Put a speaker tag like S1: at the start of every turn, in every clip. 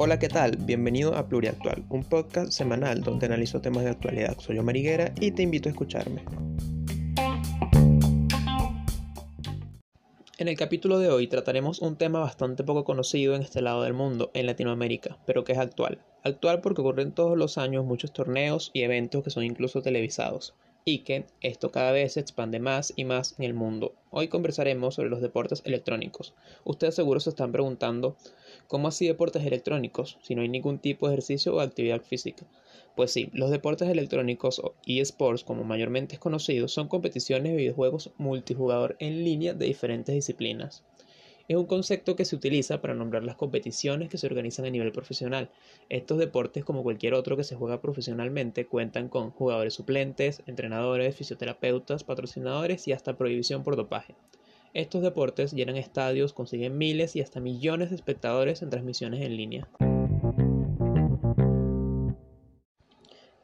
S1: Hola, ¿qué tal? Bienvenido a Pluriactual, un podcast semanal donde analizo temas de actualidad. Soy yo Mariguera y te invito a escucharme. En el capítulo de hoy trataremos un tema bastante poco conocido en este lado del mundo, en Latinoamérica, pero que es actual. Actual porque ocurren todos los años muchos torneos y eventos que son incluso televisados, y que esto cada vez se expande más y más en el mundo. Hoy conversaremos sobre los deportes electrónicos. Ustedes seguro se están preguntando, ¿cómo así deportes electrónicos si no hay ningún tipo de ejercicio o actividad física? Pues sí, los deportes electrónicos o eSports, como mayormente es conocido, son competiciones de videojuegos multijugador en línea de diferentes disciplinas. Es un concepto que se utiliza para nombrar las competiciones que se organizan a nivel profesional. Estos deportes, como cualquier otro que se juega profesionalmente, cuentan con jugadores suplentes, entrenadores, fisioterapeutas, patrocinadores y hasta prohibición por dopaje. Estos deportes llenan estadios, consiguen miles y hasta millones de espectadores en transmisiones en línea.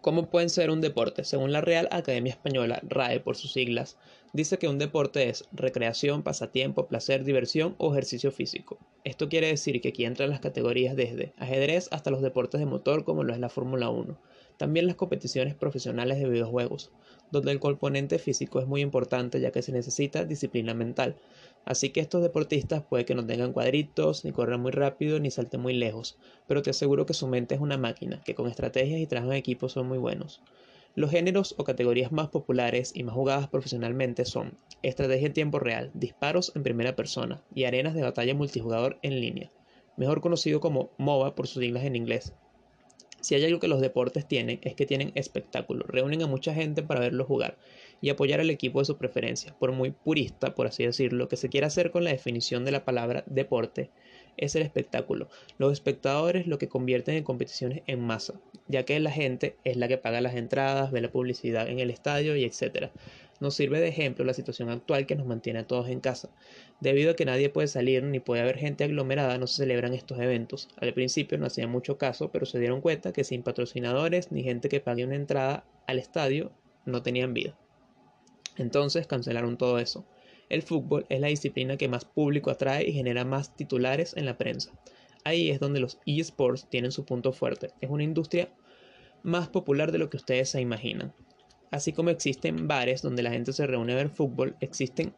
S1: ¿Cómo pueden ser un deporte? Según la Real Academia Española, RAE por sus siglas, dice que un deporte es recreación, pasatiempo, placer, diversión o ejercicio físico. Esto quiere decir que aquí entran las categorías desde ajedrez hasta los deportes de motor como lo es la Fórmula 1. También las competiciones profesionales de videojuegos, donde el componente físico es muy importante ya que se necesita disciplina mental. Así que estos deportistas puede que no tengan cuadritos, ni corran muy rápido, ni salten muy lejos, pero te aseguro que su mente es una máquina, que con estrategias y trabajo en equipo son muy buenos. Los géneros o categorías más populares y más jugadas profesionalmente son estrategia en tiempo real, disparos en primera persona y arenas de batalla multijugador en línea, mejor conocido como MOBA por sus siglas en inglés. Si hay algo que los deportes tienen es que tienen espectáculo, reúnen a mucha gente para verlo jugar y apoyar al equipo de su preferencia, por muy purista, por así decirlo, que se quiera hacer con la definición de la palabra deporte, es el espectáculo. Los espectadores lo que convierten en competiciones en masa, ya que la gente es la que paga las entradas, ve la publicidad en el estadio y etc. Nos sirve de ejemplo la situación actual que nos mantiene a todos en casa. Debido a que nadie puede salir ni puede haber gente aglomerada, no se celebran estos eventos. Al principio no hacían mucho caso, pero se dieron cuenta que sin patrocinadores ni gente que pague una entrada al estadio no tenían vida. Entonces cancelaron todo eso. El fútbol es la disciplina que más público atrae y genera más titulares en la prensa. Ahí es donde los eSports tienen su punto fuerte. Es una industria más popular de lo que ustedes se imaginan. Así como existen bares donde la gente se reúne a ver fútbol, existen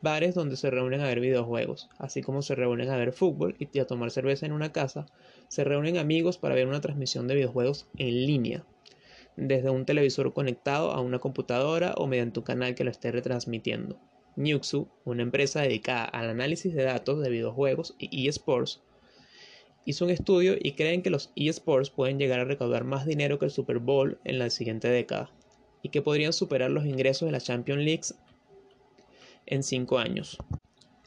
S1: bares donde se reúnen a ver videojuegos. Así como se reúnen a ver fútbol y a tomar cerveza en una casa, se reúnen amigos para ver una transmisión de videojuegos en línea desde un televisor conectado a una computadora o mediante un canal que lo esté retransmitiendo. Nuxu, una empresa dedicada al análisis de datos de videojuegos y eSports, hizo un estudio y creen que los eSports pueden llegar a recaudar más dinero que el Super Bowl en la siguiente década y que podrían superar los ingresos de la Champions League en 5 años.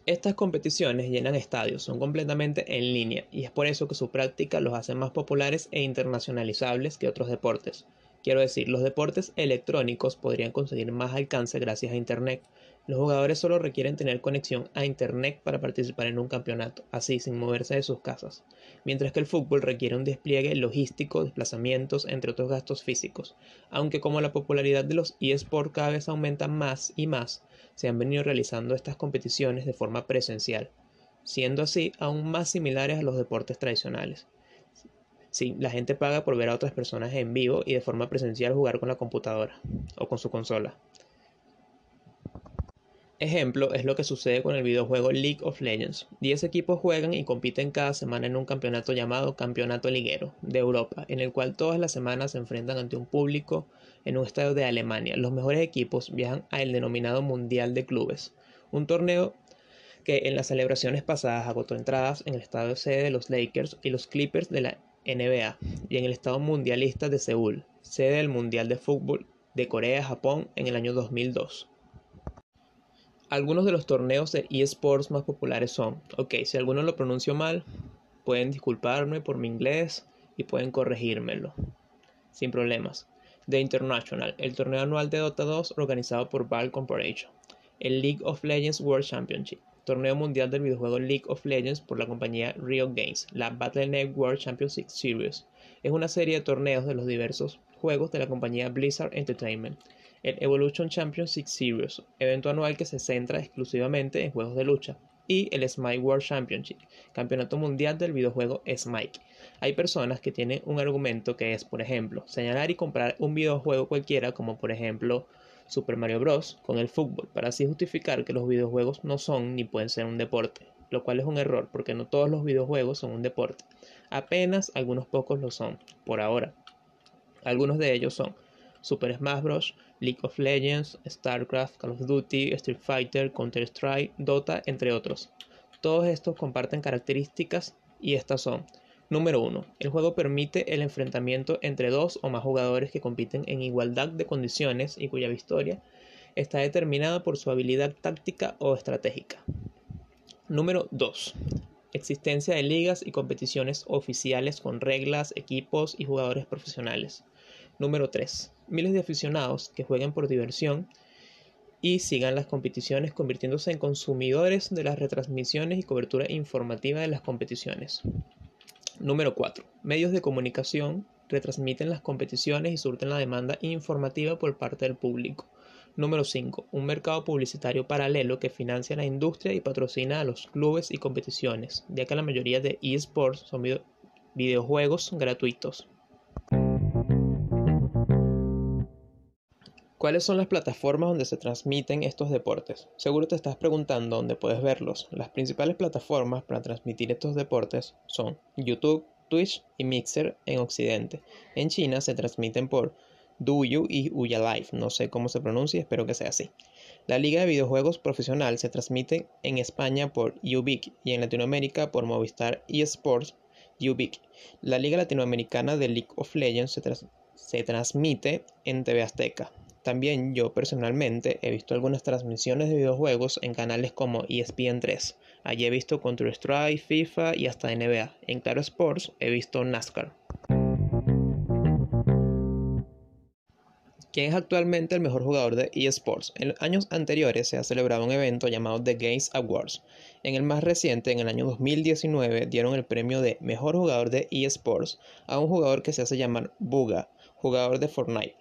S1: Estas competiciones llenan estadios, son completamente en línea y es por eso que su práctica los hace más populares e internacionalizables que otros deportes. Quiero decir, los deportes electrónicos podrían conseguir más alcance gracias a Internet. Los jugadores solo requieren tener conexión a Internet para participar en un campeonato, así sin moverse de sus casas, mientras que el fútbol requiere un despliegue logístico, desplazamientos, entre otros gastos físicos, aunque como la popularidad de los eSports cada vez aumenta más y más, se han venido realizando estas competiciones de forma presencial, siendo así aún más similares a los deportes tradicionales. Sí, la gente paga por ver a otras personas en vivo y de forma presencial jugar con la computadora o con su consola. Ejemplo es lo que sucede con el videojuego League of Legends. 10 equipos juegan y compiten cada semana en un campeonato llamado Campeonato Liguero de Europa, en el cual todas las semanas se enfrentan ante un público en un estadio de Alemania. Los mejores equipos viajan al denominado Mundial de Clubes, un torneo que en las celebraciones pasadas agotó entradas en el estadio sede de los Lakers y los Clippers de la NBA y en el estado mundialista de Seúl, sede del Mundial de Fútbol de Corea-Japón en el año 2002. Algunos de los torneos de eSports más populares son, ok, si alguno lo pronuncio mal, pueden disculparme por mi inglés y pueden corregírmelo, sin problemas. The International, el torneo anual de Dota 2 organizado por Valve Corporation. El League of Legends World Championship, torneo mundial del videojuego League of Legends por la compañía Riot Games, la Battle.net World Championship Series. Es una serie de torneos de los diversos juegos de la compañía Blizzard Entertainment. El Evolution Championship Series, evento anual que se centra exclusivamente en juegos de lucha. y el Smite World Championship, Campeonato Mundial del videojuego Smite. Hay personas que tienen un argumento que es, por ejemplo, señalar y comprar un videojuego cualquiera, como por ejemplo Super Mario Bros. con el fútbol, para así justificar que los videojuegos no son ni pueden ser un deporte, lo cual es un error porque no todos los videojuegos son un deporte, apenas algunos pocos lo son, por ahora. Algunos de ellos son Super Smash Bros., League of Legends, StarCraft, Call of Duty, Street Fighter, Counter-Strike, Dota, entre otros. Todos estos comparten características y estas son Número 1. El juego permite el enfrentamiento entre dos o más jugadores que compiten en igualdad de condiciones y cuya victoria está determinada por su habilidad táctica o estratégica. Número 2. Existencia de ligas y competiciones oficiales con reglas, equipos y jugadores profesionales. Número 3. Miles de aficionados que jueguen por diversión y sigan las competiciones convirtiéndose en consumidores de las retransmisiones y cobertura informativa de las competiciones. Número 4. Medios de comunicación retransmiten las competiciones y surten la demanda informativa por parte del público. Número 5. Un mercado publicitario paralelo que financia la industria y patrocina a los clubes y competiciones, ya que la mayoría de eSports son videojuegos gratuitos. ¿Cuáles son las plataformas donde se transmiten estos deportes? Seguro te estás preguntando dónde puedes verlos. Las principales plataformas para transmitir estos deportes son YouTube, Twitch y Mixer en Occidente. En China se transmiten por Douyu y Uya Live, no sé cómo se pronuncia, espero que sea así. La Liga de Videojuegos Profesional se transmite en España por Ubic y en Latinoamérica por Movistar eSports Ubic. La Liga Latinoamericana de League of Legends se, se transmite en TV Azteca. También yo personalmente he visto algunas transmisiones de videojuegos en canales como ESPN3. Allí he visto Counter-Strike, FIFA y hasta NBA. En Claro Sports he visto NASCAR. ¿Quién es actualmente el mejor jugador de eSports? En años anteriores se ha celebrado un evento llamado The Games Awards. En el más reciente, en el año 2019, dieron el premio de Mejor Jugador de eSports a un jugador que se hace llamar Buga, jugador de Fortnite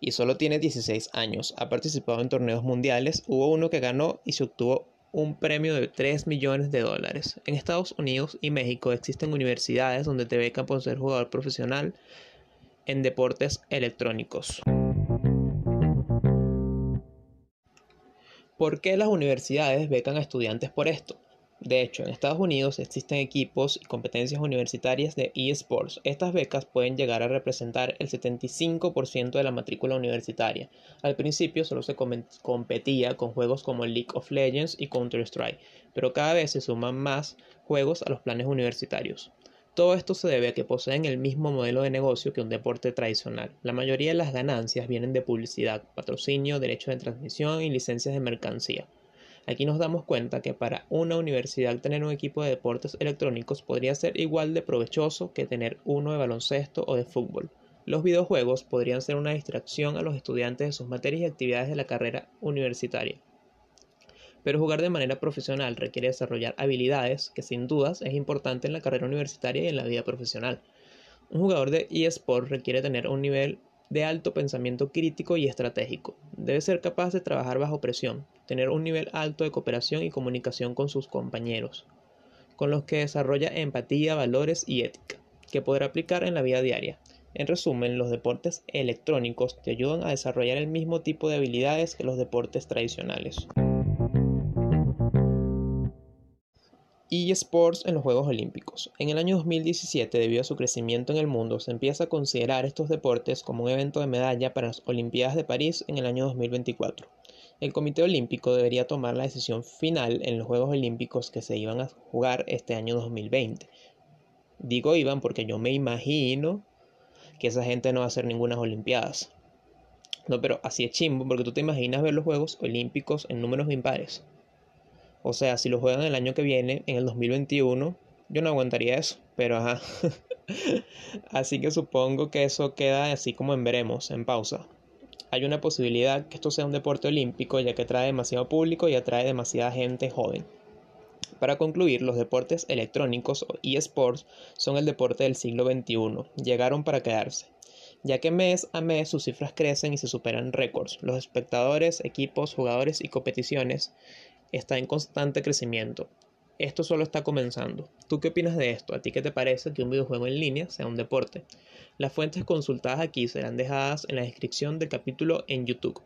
S1: y solo tiene 16 años. Ha participado en torneos mundiales, hubo uno que ganó y se obtuvo un premio de 3 millones de dólares. En Estados Unidos y México existen universidades donde te becan por ser jugador profesional en deportes electrónicos. ¿Por qué las universidades becan a estudiantes por esto? De hecho, en Estados Unidos existen equipos y competencias universitarias de eSports. Estas becas pueden llegar a representar el 75% de la matrícula universitaria. Al principio solo se competía con juegos como League of Legends y Counter-Strike, pero cada vez se suman más juegos a los planes universitarios. Todo esto se debe a que poseen el mismo modelo de negocio que un deporte tradicional. La mayoría de las ganancias vienen de publicidad, patrocinio, derechos de transmisión y licencias de mercancía. Aquí nos damos cuenta que para una universidad tener un equipo de deportes electrónicos podría ser igual de provechoso que tener uno de baloncesto o de fútbol. Los videojuegos podrían ser una distracción a los estudiantes de sus materias y actividades de la carrera universitaria. Pero jugar de manera profesional requiere desarrollar habilidades que sin dudas es importante en la carrera universitaria y en la vida profesional. Un jugador de eSport requiere tener un nivel de alto pensamiento crítico y estratégico. Debe ser capaz de trabajar bajo presión, tener un nivel alto de cooperación y comunicación con sus compañeros, con los que desarrolla empatía, valores y ética, que podrá aplicar en la vida diaria. En resumen, los deportes electrónicos te ayudan a desarrollar el mismo tipo de habilidades que los deportes tradicionales. eSports en los Juegos Olímpicos. En el año 2017, debido a su crecimiento en el mundo, se empieza a considerar estos deportes como un evento de medalla para las Olimpiadas de París en el año 2024. El Comité Olímpico debería tomar la decisión final en los Juegos Olímpicos que se iban a jugar este año 2020. Digo iban porque yo me imagino que esa gente no va a hacer ninguna Olimpiadas. No, pero así es chimbo porque tú te imaginas ver los Juegos Olímpicos en números impares. O sea, si lo juegan el año que viene, en el 2021, yo no aguantaría eso. Pero ajá. así que supongo que eso queda así como en veremos, en pausa. Hay una posibilidad que esto sea un deporte olímpico ya que atrae demasiado público y atrae demasiada gente joven. Para concluir, los deportes electrónicos o eSports son el deporte del siglo XXI. Llegaron para quedarse ya que mes a mes sus cifras crecen y se superan récords. Los espectadores, equipos, jugadores y competiciones está en constante crecimiento. Esto solo está comenzando. ¿Tú qué opinas de esto? ¿A ti qué te parece que un videojuego en línea sea un deporte? Las fuentes consultadas aquí serán dejadas en la descripción del capítulo en YouTube.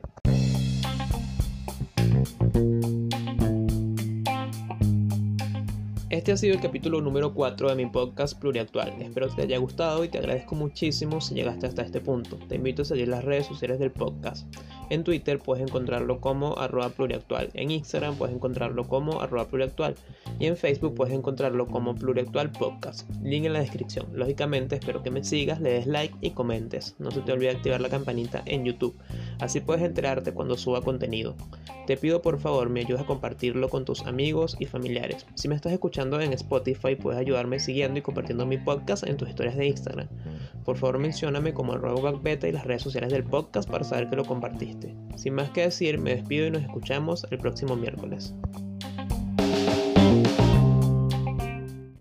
S1: Este ha sido el capítulo número 4 de mi podcast Pluriactual. Espero que te haya gustado y te agradezco muchísimo si llegaste hasta este punto. Te invito a seguir las redes sociales del podcast. En Twitter puedes encontrarlo como arroba pluriactual. En Instagram puedes encontrarlo como arroba pluriactual. Y en Facebook puedes encontrarlo como pluriactual podcast. Link en la descripción. Lógicamente espero que me sigas, le des like y comentes. No se te olvide activar la campanita en YouTube. Así puedes enterarte cuando suba contenido. Te pido por favor me ayudes a compartirlo con tus amigos y familiares. Si me estás escuchando en Spotify puedes ayudarme siguiendo y compartiendo mi podcast en tus historias de Instagram. Por favor mencióname como arroba beta y las redes sociales del podcast para saber que lo compartiste. Sin más que decir, me despido y nos escuchamos el próximo miércoles.